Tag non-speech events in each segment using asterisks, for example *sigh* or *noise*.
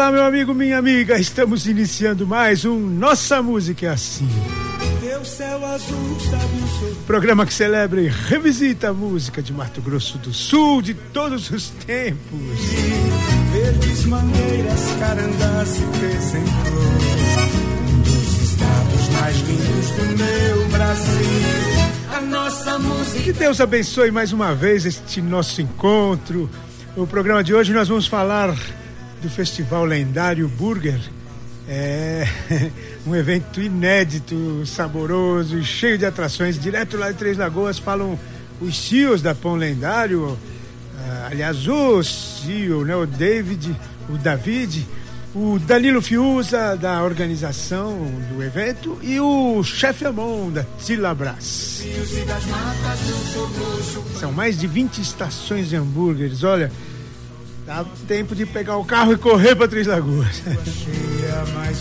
Olá, meu amigo, minha amiga, estamos iniciando mais um Nossa Música é Assim. Teu céu azul, sabe o Programa que celebra e revisita a música de Mato Grosso do Sul de todos os tempos. verdes mangueiras, carandás e em flor. Um dos estados mais lindos do meu Brasil. A nossa música. Que Deus abençoe mais uma vez este nosso encontro. No programa de hoje nós vamos falar do Festival Lendário Burger. É *laughs* um evento inédito, saboroso e cheio de atrações. Direto lá de Três Lagoas falam os CEOs da Pão Lendário. ah, aliás, o CEO, né, o David, o David, o Danilo Fiuza, da organização do evento, e o chefe Amon, da Tilabras. São mais de 20 estações de hambúrgueres. Olha, dá tempo de pegar o carro e correr para Três Lagoas.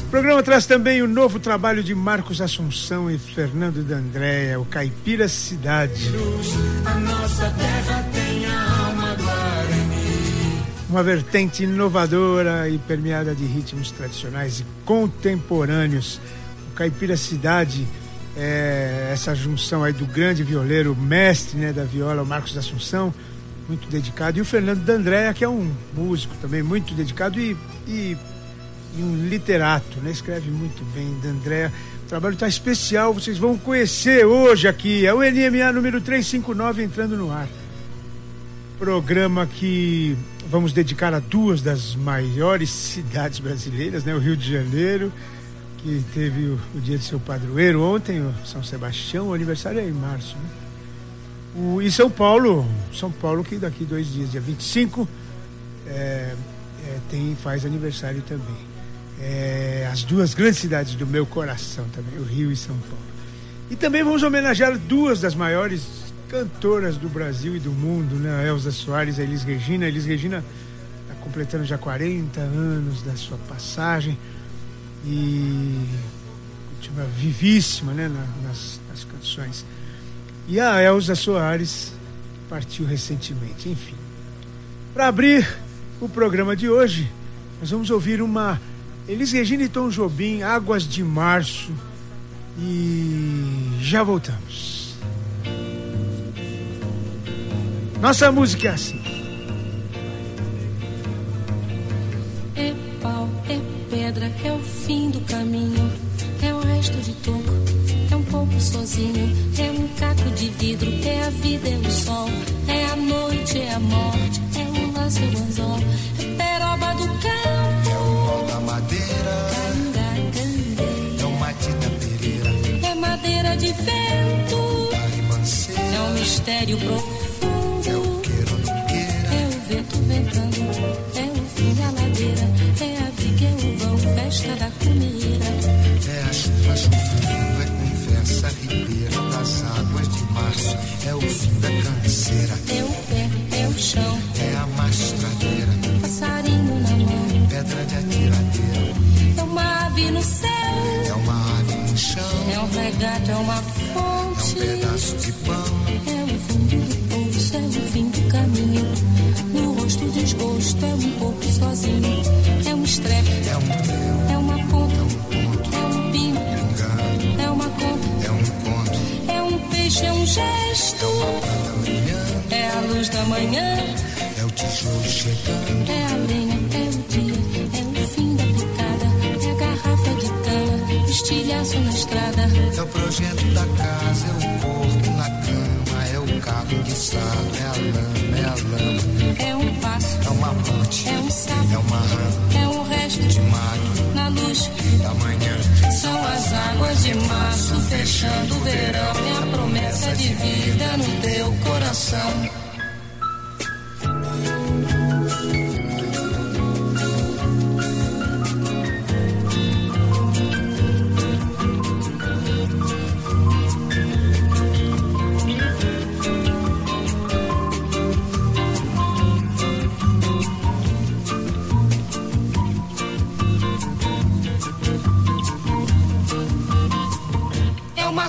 O programa traz também o novo trabalho de Marcos Assunção e Fernando D'Andréa, o Caipira Cidade. Uma vertente inovadora e permeada de ritmos tradicionais e contemporâneos. O Caipira Cidade é essa junção aí do grande violeiro, mestre né, da viola, o Marcos Assunção, muito dedicado, e o Fernando D'Andréa, que é um músico também muito dedicado e, e, e um literato, né? escreve muito bem, D'Andréa. O trabalho está especial, vocês vão conhecer hoje aqui, é o NMA número 359 entrando no ar programa que vamos dedicar a duas das maiores cidades brasileiras, né? O Rio de Janeiro, que teve o, o dia de seu padroeiro ontem, São Sebastião, o aniversário é em março, né? O, e São Paulo, São Paulo que daqui dois dias, dia 25, é, é, tem, faz aniversário também. É, as duas grandes cidades do meu coração também, o Rio e São Paulo. E também vamos homenagear duas das maiores cantoras do Brasil e do mundo, né? A Elza Soares e a Elis Regina. A Elis Regina está completando já 40 anos da sua passagem e continua vivíssima né? na- nas, nas canções. E a Elza Soares partiu recentemente, enfim. Para abrir o programa de hoje, nós vamos ouvir uma Elis Regina e Tom Jobim, Águas de Março. E já voltamos. Nossa música é assim. É pau, é pedra, é o fim do caminho. É o resto de toco, é um sozinho. É um caco de vidro, é a vida, é o sol. É a noite, é a morte, é o laço, é o anzol. É peroba do campo, É o nó da madeira, canga, é o Matita Pereira, É madeira de vento, é um mistério é o profundo. ou não queira. É o vento ventando, é o fim da ladeira. É a viga, é o vão, festa da comida. É a chuva chovendo, março. É o fim da canseira, É o pé, é o chão, é a mastradeira, passarinho na mão. pedra de atiradeira. É uma ave no céu, É uma ave no chão, é um regato, é uma é um fonte. pedaço de pão. É o fundo do poço, é o fim do caminho. No rosto desgosto, é um pouco sozinho. É um estrepe, É um é uma ponta, É um é um gesto. É a luz da manhã, É o tijolo chegando, é a lenha, é o dia, é o fim da picada, é a garrafa de cana, o estilhaço na estrada. é o projeto da casa, é o corpo na cama, é o carro guiçado, é a lama, é a lama, É um passo, é uma ponte, é um sapo, é uma rã é um de mato na luz. da manhã. São as águas de março fechando o verão, é a promessa de vida no teu coração.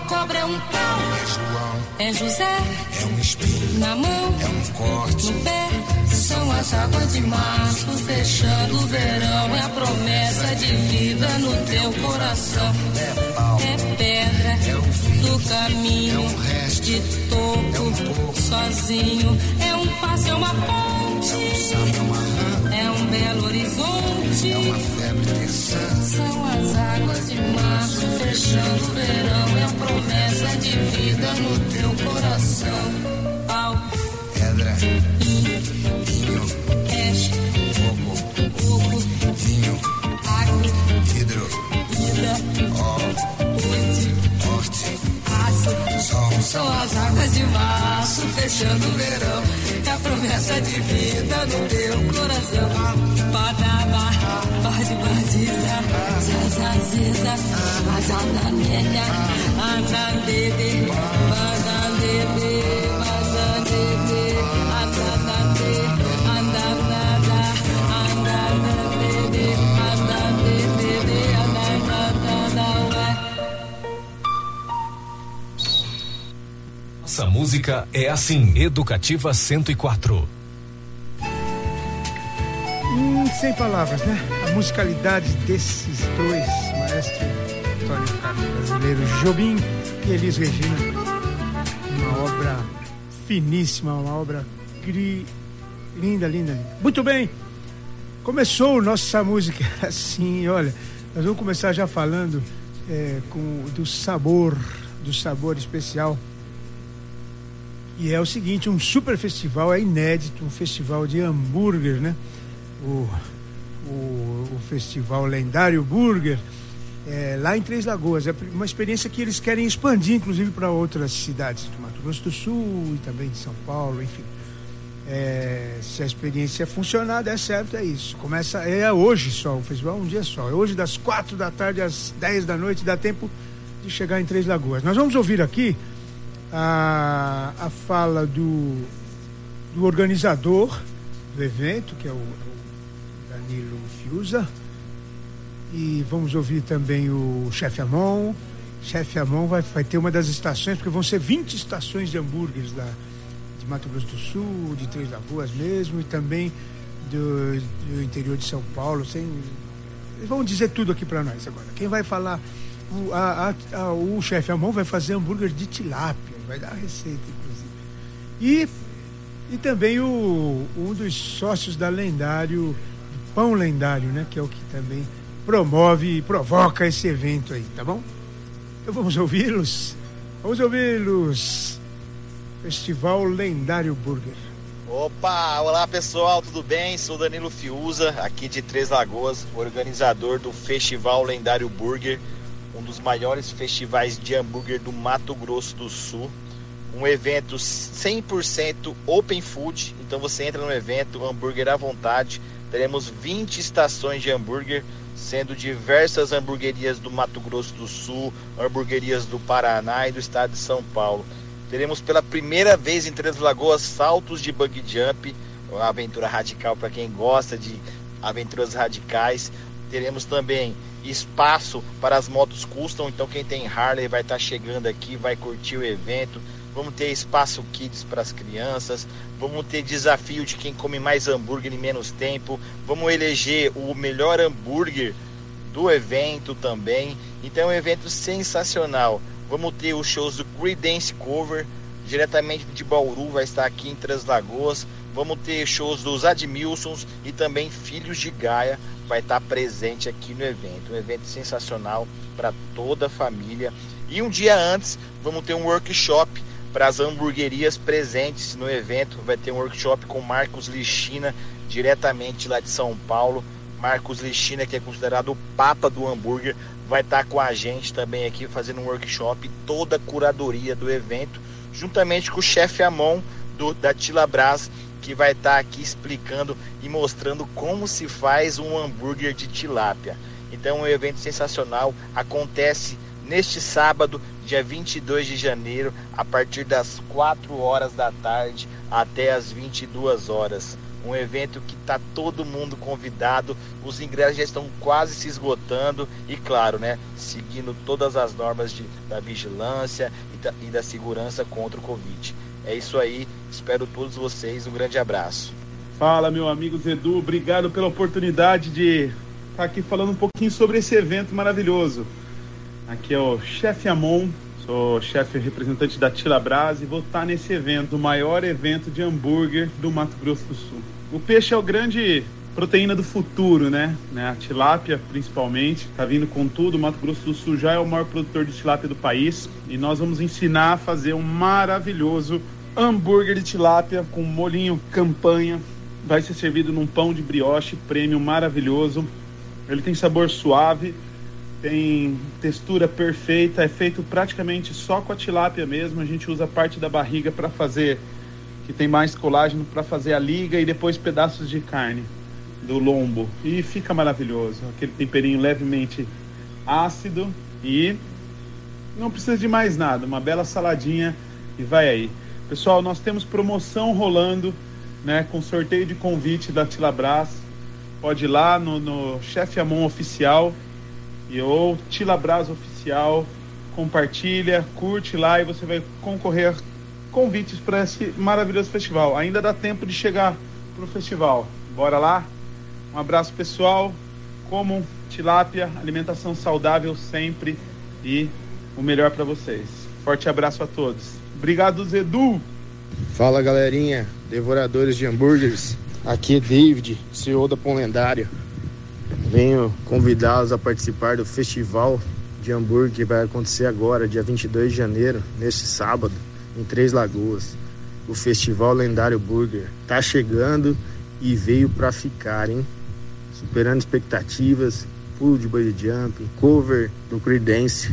Cobra é um pau. É João, É José é um espinho, na mão, é um corte. no pé. São as águas de março fechando o verão. É a promessa de vida no teu coração. É pau, É pedra é o fim, do caminho. é um resto, de é um topo, sozinho. É um passo, é uma ponte. É um belo horizonte. é uma febre terçã. São as águas de março fechando o verão. É a promessa de vida no teu coração. Pau, Pedra, vinho, vinho, peixe, fogo, fogo, vinho, água, hidro, vida, ó, São as águas de março fechando o verão. É a promessa de vida no teu coração. Badaba, bade badiza, zazaziza, azananenha, anandede, badandede, Nossa música é assim. Educativa 104. Hum, sem palavras, né? A musicalidade desses dois maestros, Antônio Carlos Brasileiro Jobim e Elis Regina. Uma obra finíssima, uma obra gri... linda, linda, linda. Muito bem, começou nossa música *laughs* assim, olha, nós vamos começar já falando é, com, do sabor, do sabor especial. E é o seguinte, um super festival, é inédito, um festival de hambúrguer, né? O, o, o festival lendário Burger, é, lá em Três Lagoas. É uma experiência que eles querem expandir, inclusive, para outras cidades do Mato Grosso do Sul e também de São Paulo, enfim. É, se a experiência funcionar, der certo, é isso. Começa, é hoje só, o festival é um dia só. É hoje das quatro da tarde às dez da noite, dá tempo de chegar em Três Lagoas. Nós vamos ouvir aqui a, a fala do, do organizador do evento, que é o, o Danilo Fiuza. E vamos ouvir também o chefe Amon. Chefe Amon vai, vai ter uma das estações, porque vão ser 20 estações de hambúrgueres da, de Mato Grosso do Sul, de Três Lagoas mesmo, e também do, do interior de São Paulo. Sem, eles vão dizer tudo aqui para nós agora. Quem vai falar, o, a, a, o chefe Amon vai fazer hambúrguer de tilápia, vai dar a receita, inclusive. E, e também o, um dos sócios da Lendário, Pão Lendário, né? Que é o que também promove e provoca esse evento aí, tá bom? Então vamos ouvi-los. Vamos ouvi-los. Festival Lendário Burger. Opa, olá pessoal, tudo bem? Sou Danilo Fiuza, aqui de Três Lagoas, organizador do Festival Lendário Burger, um dos maiores festivais de hambúrguer do Mato Grosso do Sul. Um evento 100% open food, então você entra no evento, hambúrguer à vontade. Teremos 20 estações de hambúrguer, sendo diversas hamburguerias do Mato Grosso do Sul, hamburguerias do Paraná e do estado de São Paulo. Teremos pela primeira vez em Três Lagoas saltos de bug jump, uma aventura radical para quem gosta de aventuras radicais. Teremos também espaço para as motos custom, então quem tem Harley vai estar chegando aqui, vai curtir o evento. Vamos ter espaço kids para as crianças, vamos ter desafio de quem come mais hambúrguer em menos tempo, vamos eleger o melhor hambúrguer do evento também. Então é um evento sensacional. Vamos ter os shows do Creedence Cover, diretamente de Bauru, vai estar aqui em Três Lagoas. Vamos ter shows dos Admilsons e também Filhos de Gaia vai estar presente aqui no evento. Um evento sensacional para toda a família. E um dia antes, vamos ter um workshop para as hamburguerias presentes no evento. Vai ter um workshop com Marcos Lixina, diretamente lá de São Paulo. Marcos Lixina, que é considerado o papa do hambúrguer, vai estar com a gente também aqui fazendo um workshop, toda a curadoria do evento, juntamente com o chefe Amon do, da Tila Brás, que vai estar aqui explicando e mostrando como se faz um hambúrguer de tilápia. Então, um evento sensacional acontece neste sábado, dia 22 de janeiro, a partir das 4 horas da tarde até as 22 horas. Um evento que está todo mundo convidado, os ingressos já estão quase se esgotando e, claro, né, seguindo todas as normas de, da vigilância e da, e da segurança contra o Covid. É isso aí, espero todos vocês, um grande abraço. Fala, meu amigo Zedu, obrigado pela oportunidade de estar tá aqui falando um pouquinho sobre esse evento maravilhoso. Aqui é o chefe Amon, sou chefe representante da Tilabras e vou estar nesse evento, o maior evento de hambúrguer do Mato Grosso do Sul. O peixe é o grande proteína do futuro, né? né? A tilápia, principalmente, tá vindo com tudo. O Mato Grosso do Sul já é o maior produtor de tilápia do país e nós vamos ensinar a fazer um maravilhoso hambúrguer de tilápia com molinho campanha. Vai ser servido num pão de brioche premium maravilhoso. Ele tem sabor suave tem textura perfeita, é feito praticamente só com a tilápia mesmo. A gente usa parte da barriga para fazer, que tem mais colágeno, para fazer a liga e depois pedaços de carne do lombo. E fica maravilhoso. Aquele temperinho levemente ácido e não precisa de mais nada. Uma bela saladinha e vai aí. Pessoal, nós temos promoção rolando, né, com sorteio de convite da Tilabras. Pode ir lá no, no Chefe Amon Oficial e ou Tilabras Oficial. Compartilha, curte lá e você vai concorrer convites para esse maravilhoso festival. Ainda dá tempo de chegar pro festival. Bora lá? Um abraço pessoal. Comam tilápia, alimentação saudável sempre e o melhor para vocês. Forte abraço a todos. Obrigado, Zedu. Fala galerinha, devoradores de hambúrgueres. Aqui é David, CEO da Pão Lendário. Venho convidá-los a participar do festival de hambúrguer que vai acontecer agora, dia 22 de janeiro, neste sábado, em Três Lagoas. O Festival Lendário Burger tá chegando e veio para ficar, hein? Superando expectativas, pulo de bungee jump, cover do Creedence,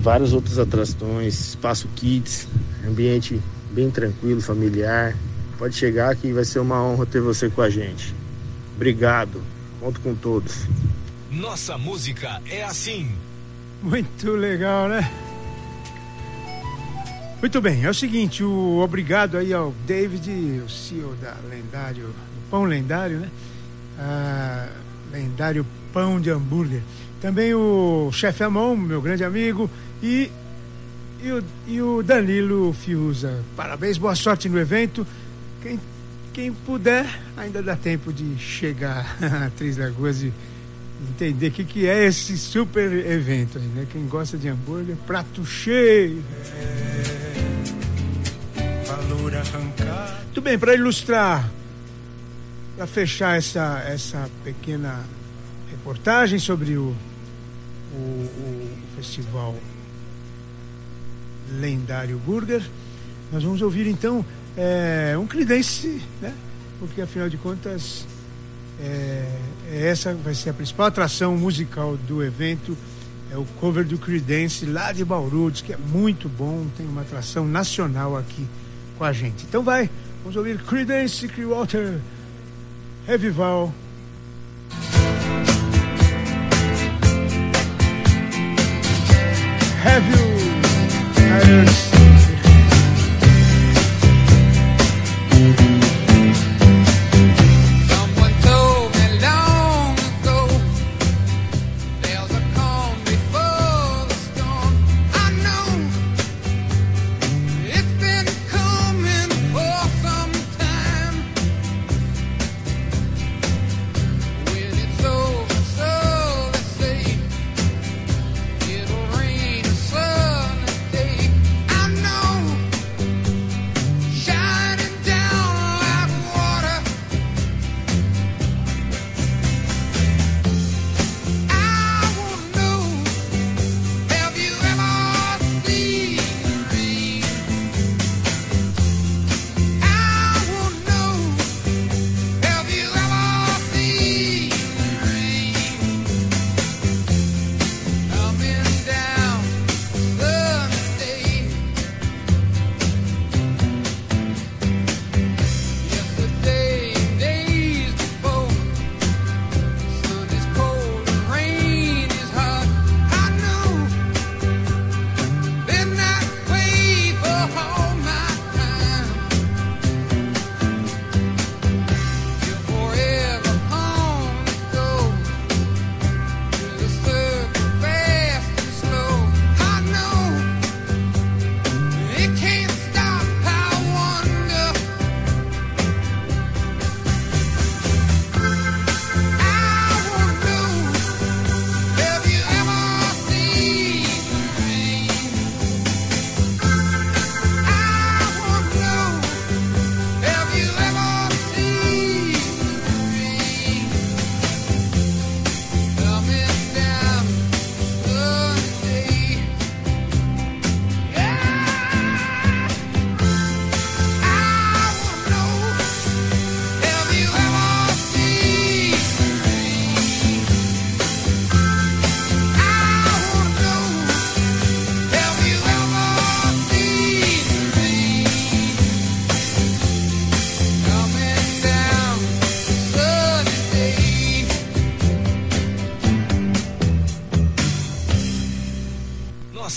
várias outras atrações, espaço kids, ambiente bem tranquilo, familiar. Pode chegar que vai ser uma honra ter você com a gente. Obrigado. Conto com todos. Nossa música é assim. Muito legal, né? Muito bem, é o seguinte, o obrigado aí ao David, o CEO da Lendário, Pão Lendário, né? Ah, lendário Pão de Hambúrguer. Também o chefe Amon, meu grande amigo, e, e, o, e o Danilo Fiuza. Parabéns, boa sorte no evento. Quem quem puder, ainda dá tempo de chegar *laughs* a Três Lagoas e entender o que, que é esse super evento aí, né? Quem gosta de hambúrguer, prato cheio. É, valor arrancar. Muito bem, para ilustrar, para fechar essa, essa pequena reportagem sobre o, o, o festival lendário Burger, nós vamos ouvir então é, um Creedence, né? Porque afinal de contas é, é, essa vai ser a principal atração musical do evento. É o cover do Creedence lá de Bauru, diz que é muito bom, tem uma atração nacional aqui com a gente. Então vai, vamos ouvir Creedence Clearwater Revival.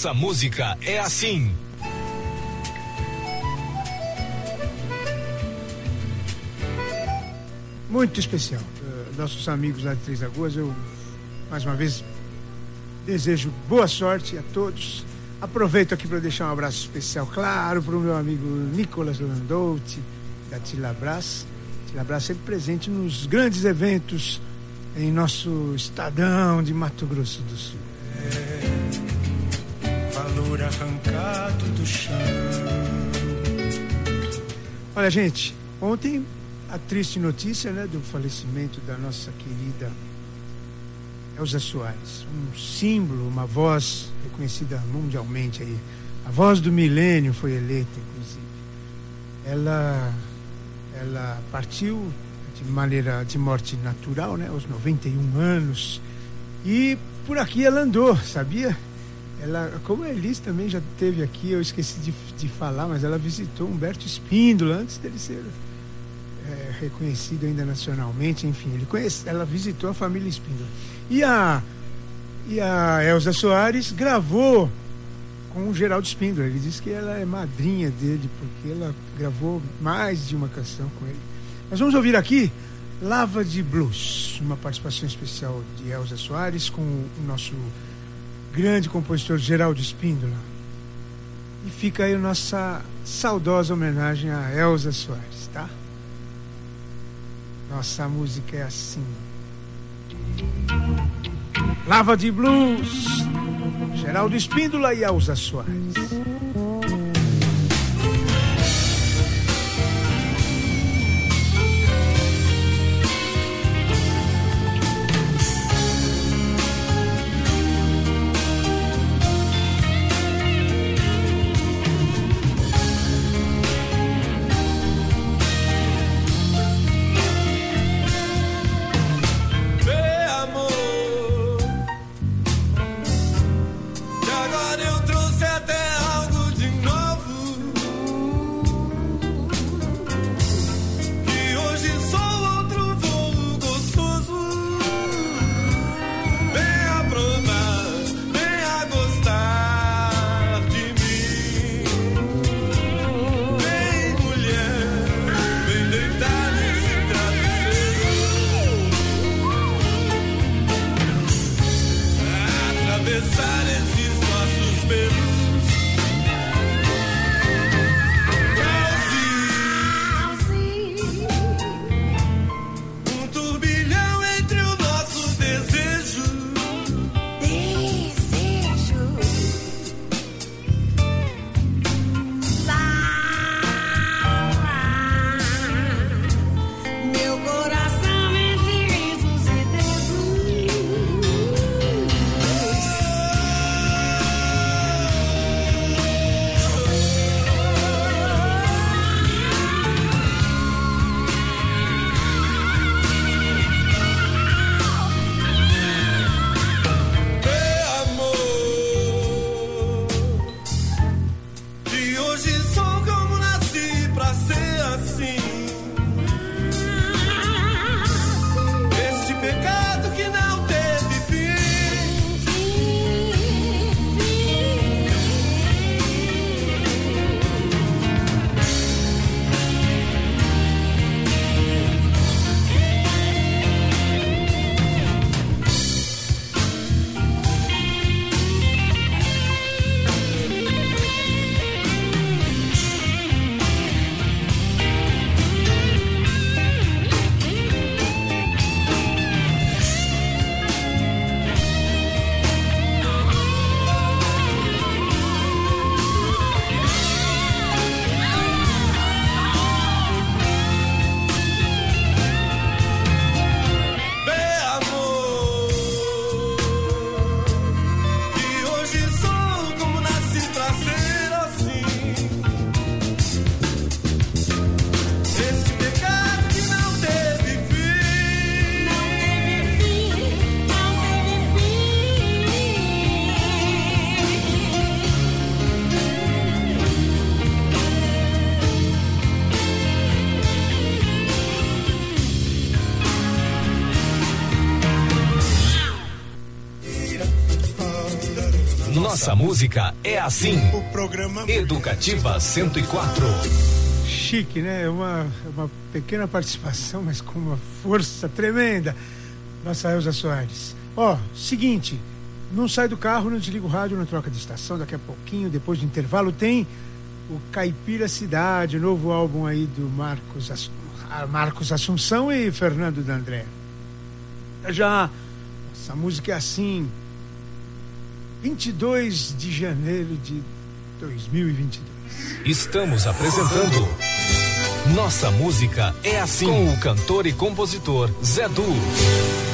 Nossa música é assim. Muito especial. Uh, nossos amigos lá de Três Lagoas, eu mais uma vez desejo boa sorte a todos. Aproveito aqui para deixar um abraço especial, claro, para o meu amigo Nicolas Landouti, da Tilabras. Tilabras sempre presente nos grandes eventos em nosso estadão de Mato Grosso do Sul. Arrancado do chão. Olha, gente, ontem a triste notícia né, do falecimento da nossa querida Elza Soares, um símbolo, uma voz reconhecida mundialmente aí. A voz do milênio foi eleita, inclusive. Ela, ela partiu de maneira de morte natural, né, aos 91 anos. E por aqui ela andou, sabia? Ela, como a Elis também já teve aqui, eu esqueci de, de falar, mas ela visitou Humberto Espíndola antes dele ser é, reconhecido ainda nacionalmente, enfim, ele conhece, ela visitou a família Espíndola. E a, e a Elza Soares gravou com o Geraldo Espíndola. Ele disse que ela é madrinha dele, porque ela gravou mais de uma canção com ele. Nós vamos ouvir aqui Lava de Blues, uma participação especial de Elza Soares com o nosso grande compositor Geraldo Espíndola. E fica aí a nossa saudosa homenagem a Elza Soares, tá? Nossa música é assim. Lava de Blues, Geraldo Espíndola e Elza Soares. Nossa música é assim. O programa Educativa 104. Chique, né? É uma, é uma pequena participação, mas com uma força tremenda. Nossa Elza Soares. Ó, seguinte, não sai do carro, não desliga o rádio, não troca de estação. Daqui a pouquinho, depois do intervalo, tem o Caipira Cidade, o novo álbum aí do Marcos, Ass- ah, Marcos Assunção e Fernando D'André. Já, essa música é assim, 22 de janeiro de 2022. Estamos apresentando Nossa música é assim com o cantor e compositor Zé Du.